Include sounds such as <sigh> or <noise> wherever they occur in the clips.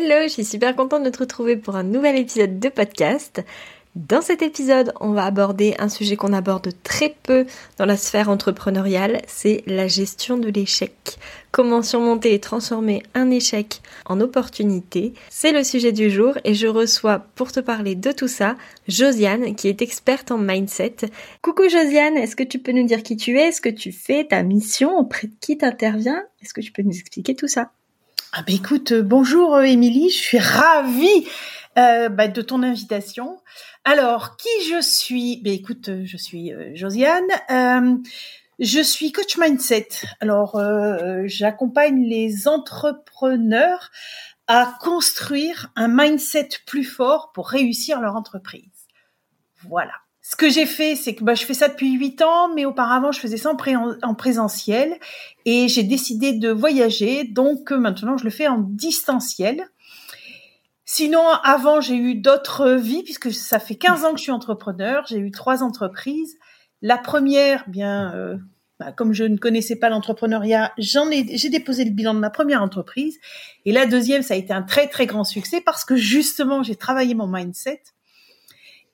Hello, je suis super contente de te retrouver pour un nouvel épisode de podcast. Dans cet épisode, on va aborder un sujet qu'on aborde très peu dans la sphère entrepreneuriale, c'est la gestion de l'échec. Comment surmonter et transformer un échec en opportunité C'est le sujet du jour et je reçois pour te parler de tout ça Josiane qui est experte en mindset. Coucou Josiane, est-ce que tu peux nous dire qui tu es, ce que tu fais, ta mission, auprès de qui t'interviens Est-ce que tu peux nous expliquer tout ça? Ah bah écoute, euh, bonjour euh, Émilie, je suis ravie euh, bah, de ton invitation. Alors, qui je suis? Ben écoute, je suis Josiane. je suis coach mindset. Alors, j'accompagne les entrepreneurs à construire un mindset plus fort pour réussir leur entreprise. Voilà. Ce que j'ai fait, c'est que bah, je fais ça depuis huit ans, mais auparavant, je faisais ça en, présentiel et j'ai décidé de voyager, donc maintenant, je le fais en distanciel. Sinon, avant, j'ai eu d'autres vies, puisque ça fait 15 ans que je suis entrepreneur. J'ai eu trois entreprises. La première, bien, euh, bah, comme je ne connaissais pas l'entrepreneuriat, ai, j'ai déposé le bilan de ma première entreprise. Et la deuxième, ça a été un très très grand succès parce que justement, j'ai travaillé mon mindset.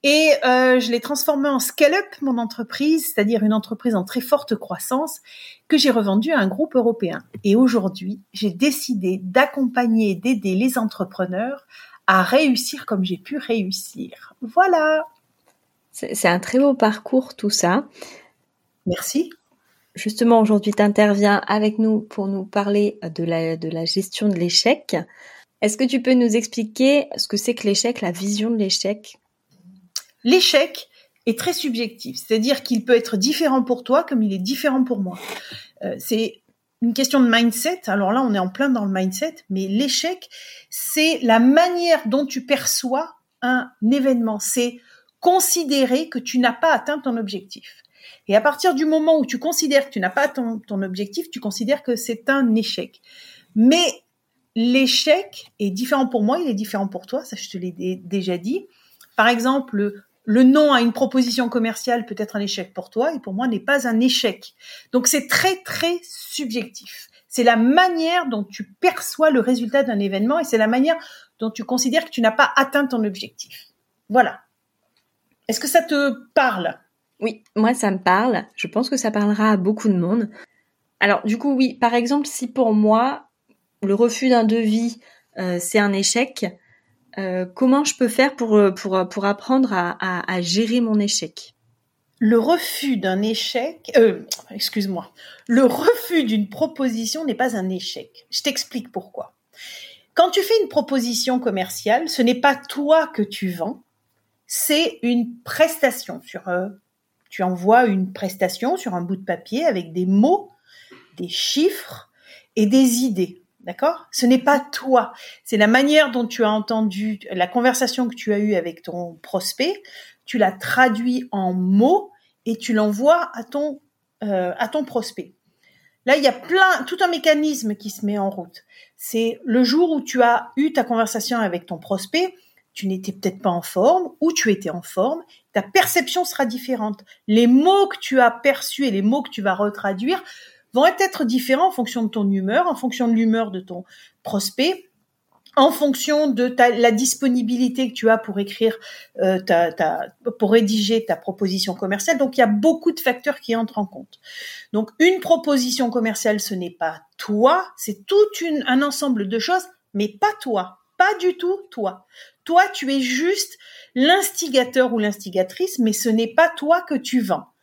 Et euh, je l'ai transformé en scale-up, mon entreprise, c'est-à-dire une entreprise en très forte croissance que j'ai revendue à un groupe européen. Et aujourd'hui, j'ai décidé d'accompagner d'aider les entrepreneurs à réussir comme j'ai pu réussir. Voilà. C'est un très beau parcours tout ça. Merci. Justement, aujourd'hui, tu interviens avec nous pour nous parler de la, de la gestion de l'échec. Est-ce que tu peux nous expliquer ce que c'est que l'échec, la vision de l'échec? L'échec est très subjectif, c'est-à-dire qu'il peut être différent pour toi comme il est différent pour moi. Euh, c'est une question de mindset. Alors là, on est en plein dans le mindset, mais l'échec, c'est la manière dont tu perçois un événement. C'est considérer que tu n'as pas atteint ton objectif. Et à partir du moment où tu considères que tu n'as pas atteint ton objectif, tu considères que c'est un échec. Mais l'échec est différent pour moi, il est différent pour toi, ça je te l'ai déjà dit. Par exemple, le non à une proposition commerciale peut être un échec pour toi et pour moi n'est pas un échec. Donc c'est très très subjectif. C'est la manière dont tu perçois le résultat d'un événement et c'est la manière dont tu considères que tu n'as pas atteint ton objectif. Voilà. Est-ce que ça te parle? Oui, moi ça me parle. Je pense que ça parlera à beaucoup de monde. Alors du coup oui, par exemple si pour moi le refus d'un devis euh, c'est un échec, euh, comment je peux faire pour, euh, euh, apprendre à, à, gérer mon échec? Le refus d'un échec, excuse-moi, le refus d'une proposition n'est pas un échec. Je t'explique pourquoi. Quand tu fais une proposition commerciale, ce n'est pas toi que tu vends, c'est une prestation sur. tu envoies une prestation sur un bout de papier avec des mots, des chiffres et des idées. D'accord? Ce n'est pas toi. C'est la manière dont tu as entendu la conversation que tu as eue avec ton prospect. Tu la traduis en mots et tu l'envoies à ton euh, à ton prospect. Là, il y a plein, tout un mécanisme qui se met en route. C'est le jour où tu as eu ta conversation avec ton prospect, tu n'étais peut-être pas en forme ou tu étais en forme, ta perception sera différente. Les mots que tu as perçus et les mots que tu vas retraduire vont être différents en fonction de ton humeur, en fonction de l'humeur de ton prospect, en fonction de ta, la disponibilité que tu as pour écrire, euh, ta, pour rédiger ta proposition commerciale. Donc il y a beaucoup de facteurs qui entrent en compte. Donc une proposition commerciale, ce n'est pas toi, c'est tout une, un ensemble de choses, mais pas toi, pas du tout toi. Toi, tu es juste l'instigateur ou l'instigatrice, mais ce n'est pas toi que tu vends.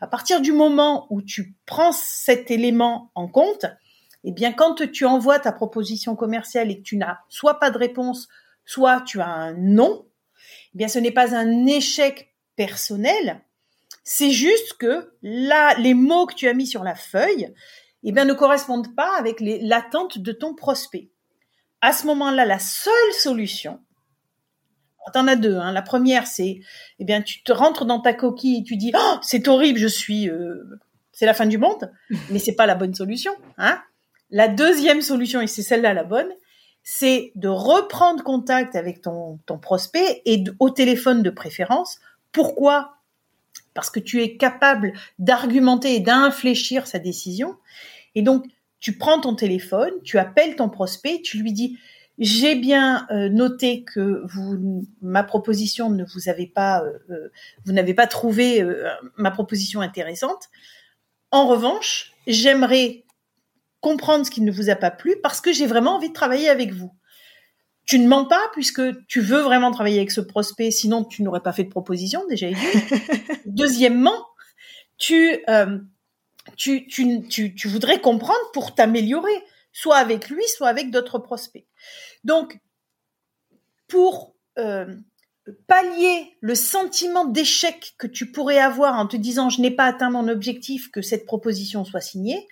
À partir du moment où tu prends cet élément en compte, eh bien, quand tu envoies ta proposition commerciale et que tu n'as soit pas de réponse, soit tu as un non, eh bien, ce n'est pas un échec personnel. C'est juste que là, les mots que tu as mis sur la feuille, eh bien, ne correspondent pas avec l'attente de ton prospect. À ce moment-là, la seule solution, tu en as deux. Hein. La première, c'est, eh bien, tu te rentres dans ta coquille et tu dis, oh, c'est horrible, je suis, euh, c'est la fin du monde, <laughs> mais c'est pas la bonne solution. Hein. La deuxième solution, et c'est celle-là la bonne, c'est de reprendre contact avec ton, ton prospect et au téléphone de préférence. Pourquoi? Parce que tu es capable d'argumenter et d'infléchir sa décision. Et donc, tu prends ton téléphone, tu appelles ton prospect, tu lui dis j'ai bien euh, noté que vous, ma proposition ne vous avez pas, euh, euh, vous n'avez pas trouvé ma proposition intéressante. En revanche, j'aimerais comprendre ce qui ne vous a pas plu parce que j'ai vraiment envie de travailler avec vous. Tu ne mens pas puisque tu veux vraiment travailler avec ce prospect, sinon tu n'aurais pas fait de proposition déjà. <laughs> Deuxièmement, tu, tu, tu, tu, tu voudrais comprendre pour t'améliorer, soit avec lui, soit avec d'autres prospects. Donc, pour euh, pallier le sentiment d'échec que tu pourrais avoir en te disant je n'ai pas atteint mon objectif, que cette proposition soit signée,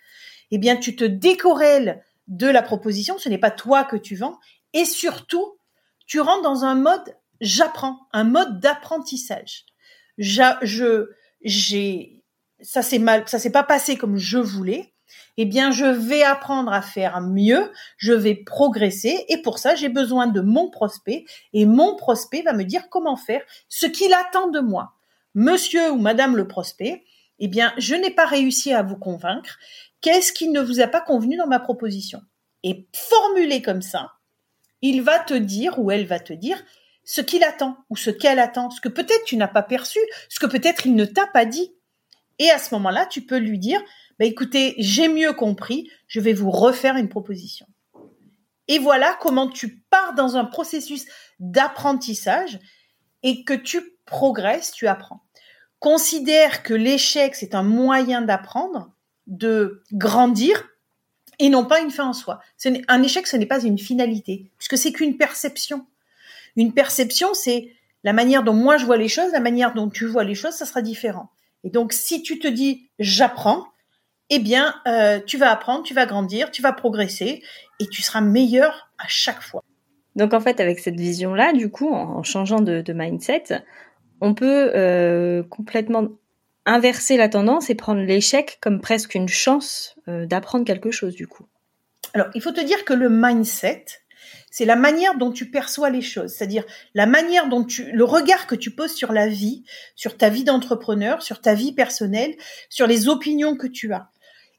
eh bien, tu te décorrèles de la proposition, ce n'est pas toi que tu vends, et surtout, tu rentres dans un mode j'apprends, un mode d'apprentissage. Ça s'est mal, ça s'est pas passé comme je voulais eh bien, je vais apprendre à faire mieux, je vais progresser, et pour ça, j'ai besoin de mon prospect, et mon prospect va me dire comment faire, ce qu'il attend de moi. Monsieur ou Madame le prospect, eh bien, je n'ai pas réussi à vous convaincre. Qu'est-ce qui ne vous a pas convenu dans ma proposition? Et formulé comme ça, il va te dire ou elle va te dire ce qu'il attend ou ce qu'elle attend, ce que peut-être tu n'as pas perçu, ce que peut-être il ne t'a pas dit. Et à ce moment-là, tu peux lui dire, bah, écoutez, j'ai mieux compris, je vais vous refaire une proposition. Et voilà comment tu pars dans un processus d'apprentissage et que tu progresses, tu apprends. Considère que l'échec, c'est un moyen d'apprendre, de grandir et non pas une fin en soi. Un échec, ce n'est pas une finalité, puisque c'est qu'une perception. Une perception, c'est la manière dont moi je vois les choses, la manière dont tu vois les choses, ça sera différent. Et donc, si tu te dis j'apprends, eh bien, euh, tu vas apprendre, tu vas grandir, tu vas progresser et tu seras meilleur à chaque fois. Donc en fait, avec cette vision-là, du coup, en, changeant de, mindset, on peut euh, complètement inverser la tendance et prendre l'échec comme presque une chance euh, d'apprendre quelque chose, du coup. Alors, il faut te dire que le mindset, c'est la manière dont tu perçois les choses, c'est-à-dire la manière dont tu, le regard que tu poses sur la vie, sur ta vie d'entrepreneur, sur ta vie personnelle, sur les opinions que tu as.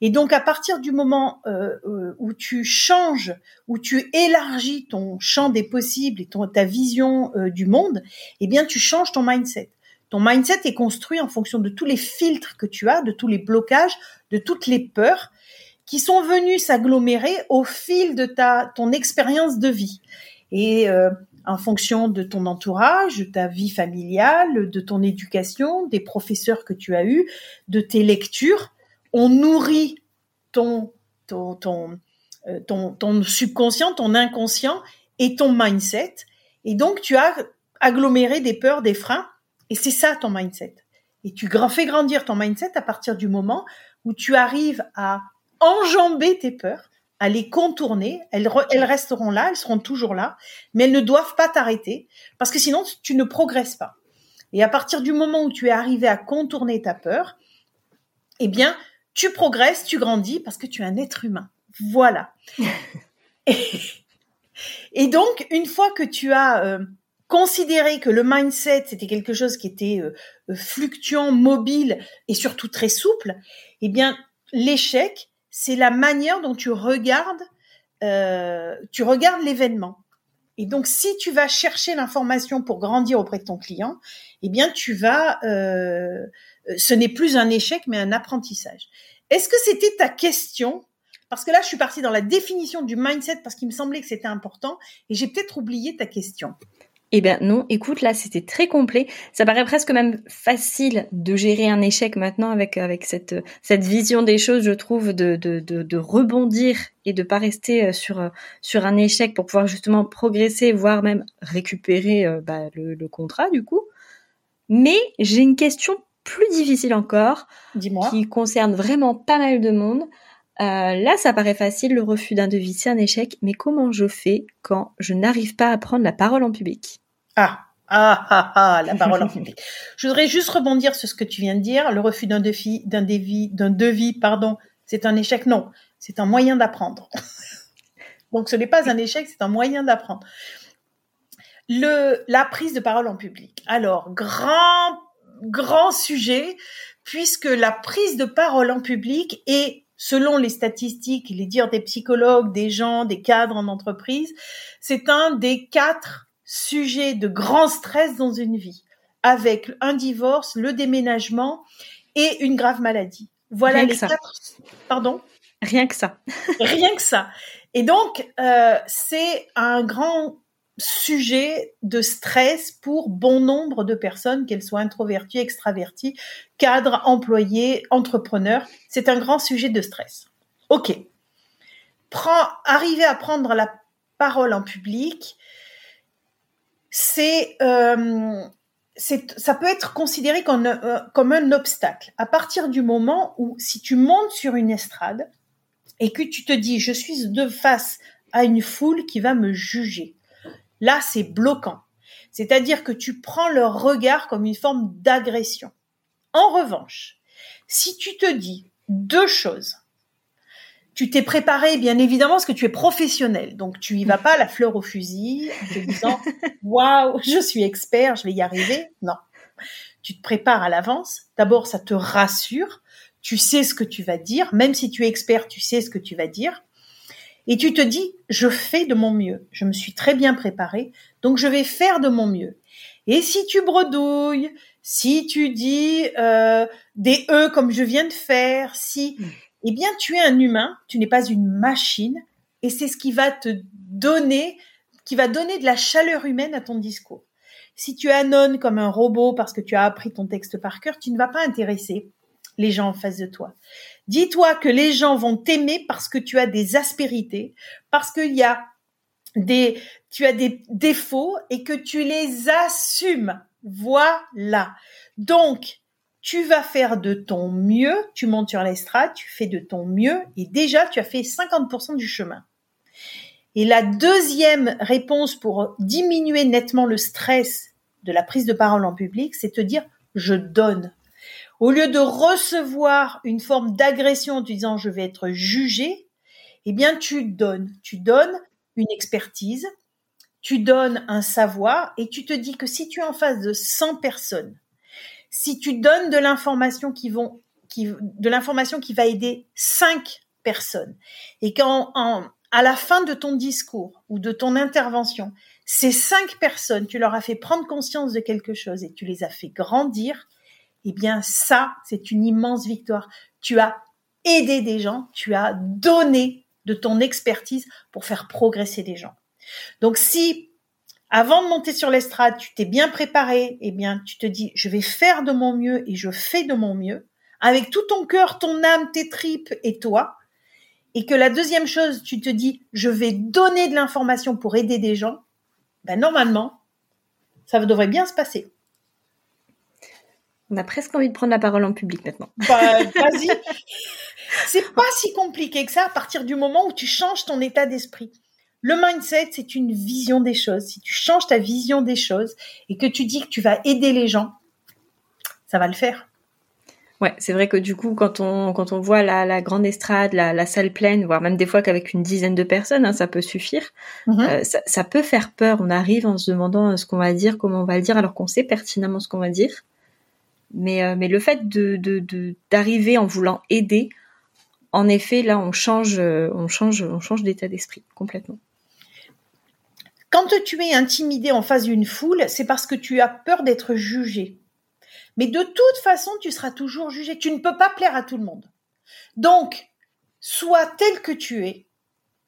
Et donc à partir du moment euh, euh, où tu changes, où tu élargis ton champ des possibles et ton, ta vision euh, du monde, eh bien tu changes ton mindset. Ton mindset est construit en fonction de tous les filtres que tu as, de tous les blocages, de toutes les peurs qui sont venus s'agglomérer au fil de ta ton expérience de vie. Et en fonction de ton entourage, de ta vie familiale, de ton éducation, des professeurs que tu as eus, de tes lectures, on nourrit ton, ton, euh, ton, ton subconscient, ton inconscient et ton mindset. Et donc, tu as aggloméré des peurs, des freins, et c'est ça ton mindset. Et tu fais grandir ton mindset à partir du moment où tu arrives à enjamber tes peurs, à les contourner. Elles, elles resteront là, elles seront toujours là, mais elles ne doivent pas t'arrêter parce que sinon tu ne progresses pas. Et à partir du moment où tu es arrivé à contourner ta peur, eh bien, tu progresses, tu grandis parce que tu es un être humain. Voilà. <laughs> et, donc, une fois que tu as euh, considéré que le mindset, c'était quelque chose qui était euh, euh, fluctuant, mobile et surtout très souple, eh bien, l'échec, c'est la manière dont tu regardes, tu regardes l'événement. Et donc, si tu vas chercher l'information pour grandir auprès de ton client, eh bien, tu vas, ce n'est plus un échec, mais un apprentissage. Est-ce que c'était ta question? Parce que là, je suis partie dans la définition du mindset parce qu'il me semblait que c'était important et j'ai peut-être oublié ta question. Eh bien non, écoute, là c'était très complet. Ça paraît presque même facile de gérer un échec maintenant avec avec cette cette vision des choses, je trouve, de de, de, rebondir et de pas rester euh, sur sur un échec pour pouvoir justement progresser, voire même récupérer euh, bah, le contrat du coup. Mais j'ai une question plus difficile encore, qui concerne vraiment pas mal de monde. Euh, là, ça paraît facile, le refus d'un devis, c'est un échec, mais comment je fais quand je n'arrive pas à prendre la parole en public? Ah, ah, ah, ah, la parole en public. Je voudrais juste rebondir sur ce que tu viens de dire. Le refus d'un devis, d'un devis, d'un devis, pardon, c'est un échec. Non, c'est un moyen d'apprendre. <laughs> Donc, ce n'est pas un échec, c'est un moyen d'apprendre. Le, la prise de parole en public. Alors, grand, grand sujet, puisque la prise de parole en public est selon les statistiques, les dires des psychologues, des gens, des cadres en entreprise, c'est un des quatre sujets de grand stress dans une vie, avec un divorce, le déménagement et une grave maladie. Voilà les quatre. Pardon? Rien que ça. Rien que ça. Et donc, euh, c'est un grand sujet de stress pour bon nombre de personnes, qu'elles soient introverties, extraverties, cadres, employés, entrepreneurs. C'est un grand sujet de stress. Ok. Arriver à prendre la parole en public, c'est euh, ça peut être considéré euh, comme un obstacle. À partir du moment où, si tu montes sur une estrade et que tu te dis, je suis de face à une foule qui va me juger, Là, c'est bloquant. C'est-à-dire que tu prends leur regard comme une forme d'agression. En revanche, si tu te dis deux choses, tu t'es préparé, bien évidemment, parce que tu es professionnel. Donc, tu y vas pas la fleur au fusil, en te disant, <laughs> waouh, je suis expert, je vais y arriver. Non. Tu te prépares à l'avance. D'abord, ça te rassure. Tu sais ce que tu vas dire. Même si tu es expert, tu sais ce que tu vas dire et tu te dis, je fais de mon mieux, je me suis très bien préparée, donc je vais faire de mon mieux. Et si tu bredouilles, si tu dis euh, des e comme je viens de faire, si, eh bien, tu es un humain, tu n'es pas une machine, et c'est ce qui va te donner, qui va donner de la chaleur humaine à ton discours. Si tu annonnes comme un robot parce que tu as appris ton texte par cœur, tu ne vas pas intéresser les gens en face de toi. Dis-toi que les gens vont t'aimer parce que tu as des aspérités, parce qu'il y a des, tu as des défauts et que tu les assumes. Voilà. Donc, tu vas faire de ton mieux, tu montes sur l'estrade, tu fais de ton mieux et déjà tu as fait 50% du chemin. Et la deuxième réponse pour diminuer nettement le stress de la prise de parole en public, c'est te dire je donne. Au lieu de recevoir une forme d'agression en disant je vais être jugé, eh bien tu donnes, tu donnes une expertise, tu donnes un savoir et tu te dis que si tu es en face de 100 personnes, si tu donnes de l'information qui va aider 5 personnes et qu'en à la fin de ton discours ou de ton intervention, ces cinq personnes, tu leur as fait prendre conscience de quelque chose et tu les as fait grandir, eh bien ça, c'est une immense victoire. Tu as aidé des gens, tu as donné de ton expertise pour faire progresser des gens. Donc si avant de monter sur l'estrade, tu t'es bien préparé, eh bien tu te dis je vais faire de mon mieux et je fais de mon mieux avec tout ton cœur, ton âme, tes tripes et toi. Et que la deuxième chose, tu te dis je vais donner de l'information pour aider des gens, ben normalement, ça devrait bien se passer. On a presque envie de prendre la parole en public maintenant. Bah, vas-y. c'est pas si compliqué que ça à partir du moment où tu changes ton état d'esprit. Le mindset, c'est une vision des choses. Si tu changes ta vision des choses et que tu dis que tu vas aider les gens, ça va le faire. Ouais, c'est vrai que du coup, quand on quand on voit la, grande estrade, la, salle pleine, voire même des fois qu'avec une dizaine de personnes, hein, ça peut suffire. Mhm. Euh, ça, ça, peut faire peur. On arrive en se demandant ce qu'on va dire, comment on va le dire, alors qu'on sait pertinemment ce qu'on va dire. Mais, euh, mais le fait de, de, d'arriver en voulant aider, en effet, là, on change, euh, on change, on change d'état d'esprit complètement. Quand tu es intimidé en face d'une foule, c'est parce que tu as peur d'être jugé. Mais de toute façon, tu seras toujours jugé. Tu ne peux pas plaire à tout le monde. Donc, sois tel que tu es.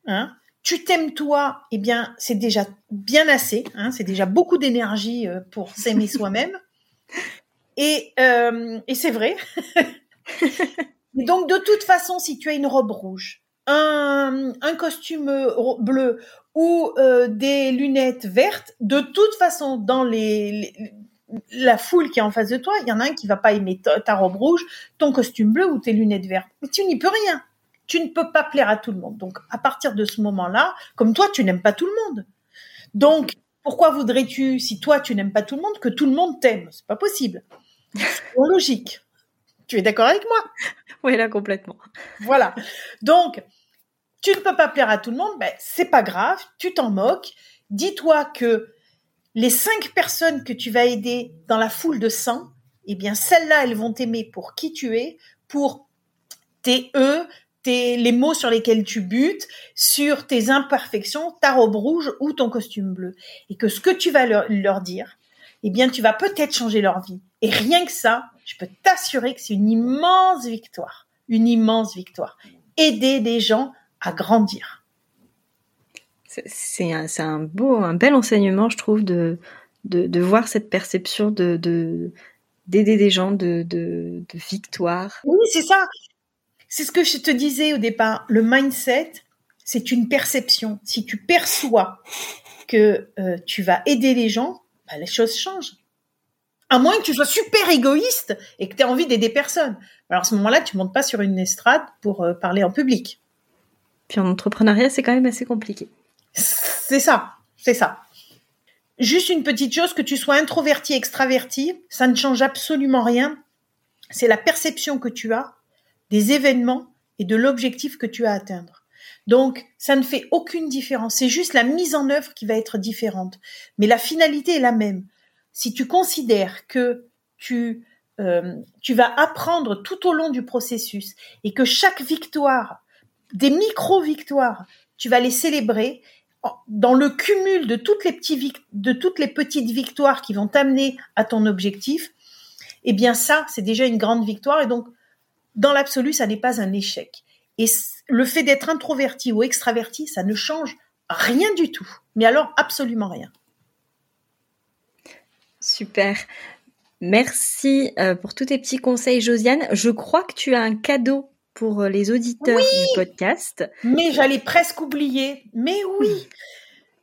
Hein, tu t'aimes toi, eh bien, c'est déjà bien assez. Hein, c'est déjà beaucoup d'énergie euh, pour s'aimer soi-même. <laughs> Et, euh, et c'est vrai. <laughs> donc, de toute façon, si tu as une robe rouge, un, un costume bleu ou euh, des lunettes vertes, de toute façon, dans les, la foule qui est en face de toi, il y en a un qui va pas aimer ta, robe rouge, ton costume bleu ou tes lunettes vertes. Mais tu n'y peux rien. Tu ne peux pas plaire à tout le monde. Donc, à partir de ce moment-là, comme toi, tu n'aimes pas tout le monde. Donc, pourquoi voudrais-tu, si toi, tu n'aimes pas tout le monde, que tout le monde t'aime? C'est pas possible. <laughs> C'est logique. Tu es d'accord avec moi? Oui, là, complètement. Voilà. Donc, tu ne peux pas plaire à tout le monde, ben, c'est pas grave, tu t'en moques. Dis-toi que les cinq personnes que tu vas aider dans la foule de 100, eh bien, celles-là, elles vont t'aimer pour qui tu es, pour tes E, tes, les mots sur lesquels tu butes, sur tes imperfections, ta robe rouge ou ton costume bleu. Et que ce que tu vas leur, leur dire, eh bien, tu vas peut-être changer leur vie. Et rien que ça, je peux t'assurer que c'est une immense victoire. Une immense victoire. Aider des gens à grandir. C'est un, un, beau, un bel enseignement, je trouve, de, de, de voir cette perception de, d'aider des gens de, de, de victoire. Oui, c'est ça. C'est ce que je te disais au départ. Le mindset, c'est une perception. Si tu perçois que euh, tu vas aider les gens, bah, les choses changent. À moins que tu sois super égoïste et que tu aies envie d'aider personne. Alors à ce moment-là, tu montes pas sur une estrade pour euh, parler en public. Puis en entrepreneuriat, c'est quand même assez compliqué. C'est ça, c'est ça. Juste une petite chose, que tu sois introverti, extraverti, ça ne change absolument rien. C'est la perception que tu as des événements et de l'objectif que tu as à atteindre. Donc, ça ne fait aucune différence. C'est juste la mise en œuvre qui va être différente. Mais la finalité est la même. Si tu considères que tu, euh, tu vas apprendre tout au long du processus et que chaque victoire, des micro-victoires, tu vas les célébrer dans le cumul de toutes les, de toutes les petites victoires qui vont t'amener à ton objectif, eh bien ça, c'est déjà une grande victoire. Et donc, dans l'absolu, ça n'est pas un échec. Et le fait d'être introverti ou extraverti, ça ne change rien du tout. Mais alors, absolument rien. Super. Merci euh, pour tous tes petits conseils, Josiane. Je crois que tu as un cadeau pour euh, les auditeurs du podcast. Mais j'allais presque oublier. Mais oui,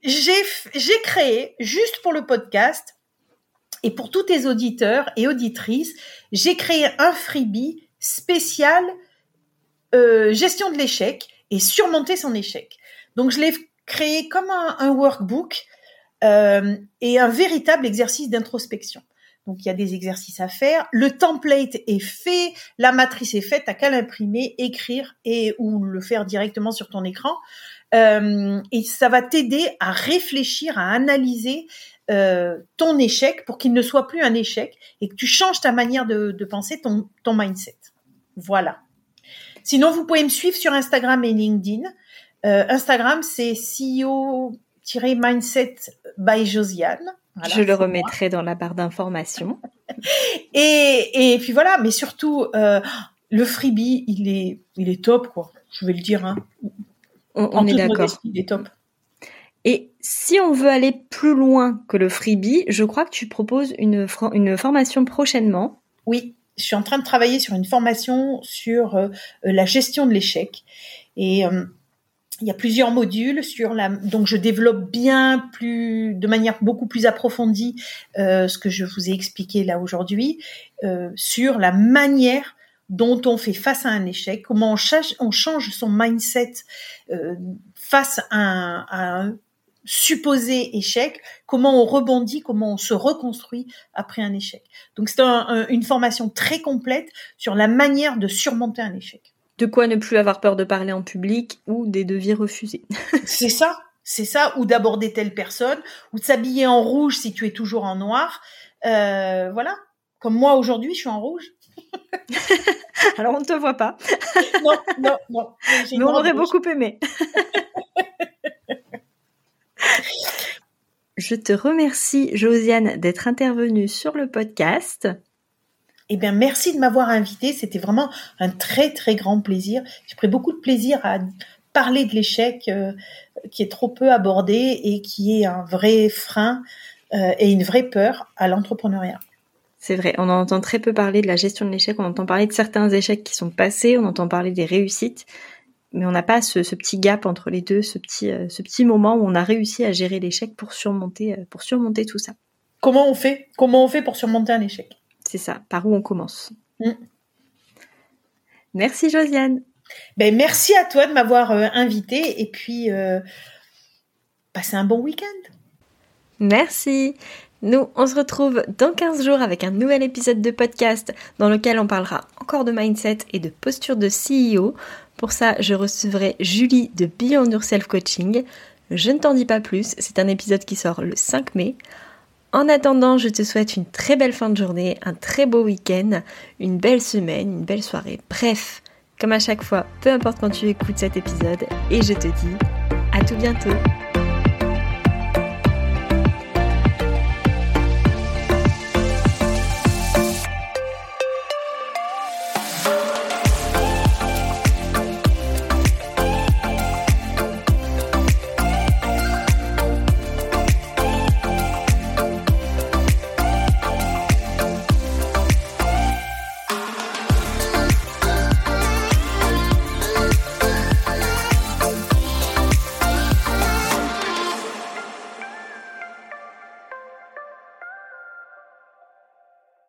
j'ai créé, juste pour le podcast, et pour tous tes auditeurs et auditrices, j'ai créé un freebie spécial euh, gestion de l'échec et surmonter son échec. Donc je l'ai créé comme un, workbook euh, et un véritable exercice d'introspection. Donc il y a des exercices à faire. Le template est fait, la matrice est faite, t'as qu'à l'imprimer, écrire et ou le faire directement sur ton écran. Euh, et ça va t'aider à réfléchir, à analyser euh, ton échec pour qu'il ne soit plus un échec et que tu changes ta manière de, penser, ton, mindset. Voilà. Sinon, vous pouvez me suivre sur Instagram et LinkedIn. Instagram, c'est CEO-mindset by Josiane. Je le remettrai dans la barre d'information. <laughs> et, et puis voilà, mais surtout, euh, le freebie, il est, il est top, quoi. Je vais le dire. Hein. On, est d'accord. Il est top. Et si on veut aller plus loin que le freebie, je crois que tu proposes une, une formation prochainement. Oui, je suis en train de travailler sur une formation sur euh, la gestion de l'échec. Et euh, il y a plusieurs modules sur la donc je développe bien plus de manière beaucoup plus approfondie euh, ce que je vous ai expliqué là aujourd'hui euh, sur la manière dont on fait face à un échec, comment on change, on change son mindset euh, face à un, à un, supposé échec, comment on rebondit, comment on se reconstruit après un échec. Donc c'est un, une formation très complète sur la manière de surmonter un échec de quoi ne plus avoir peur de parler en public ou des devis refusés. <laughs> c'est ça, c'est ça, ou d'aborder telle personne, ou de s'habiller en rouge si tu es toujours en noir. Euh, voilà, comme moi aujourd'hui, je suis en rouge. <laughs> Alors on ne te voit pas. <laughs> non, non, non. Mais on aurait beaucoup aimé. Je te remercie, Josiane, d'être intervenue sur le podcast. Eh bien, merci de m'avoir invité. C'était vraiment un très, très grand plaisir. J'ai pris beaucoup de plaisir à parler de l'échec euh, qui est trop peu abordé et qui est un vrai frein euh, et une vraie peur à l'entrepreneuriat. C'est vrai, on entend très peu parler de la gestion de l'échec, on entend parler de certains échecs qui sont passés, on entend parler des réussites, mais on n'a pas ce, petit gap entre les deux, ce petit, euh, ce petit moment où on a réussi à gérer l'échec pour surmonter, pour surmonter tout ça. Comment on fait? Comment on fait pour surmonter un échec? C'est ça, par où on commence. Mm. Merci Josiane. Ben, merci à toi de m'avoir euh, invité et puis euh, passez un bon week-end. Merci. Nous, on se retrouve dans 15 jours avec un nouvel épisode de podcast dans lequel on parlera encore de mindset et de posture de CEO. Pour ça, je recevrai Julie de Beyond Yourself Coaching. Je ne t'en dis pas plus, c'est un épisode qui sort le 5 mai. En attendant, je te souhaite une très belle fin de journée, un très beau week-end, une belle semaine, une belle soirée. Bref, comme à chaque fois, peu importe quand tu écoutes cet épisode, et je te dis à tout bientôt.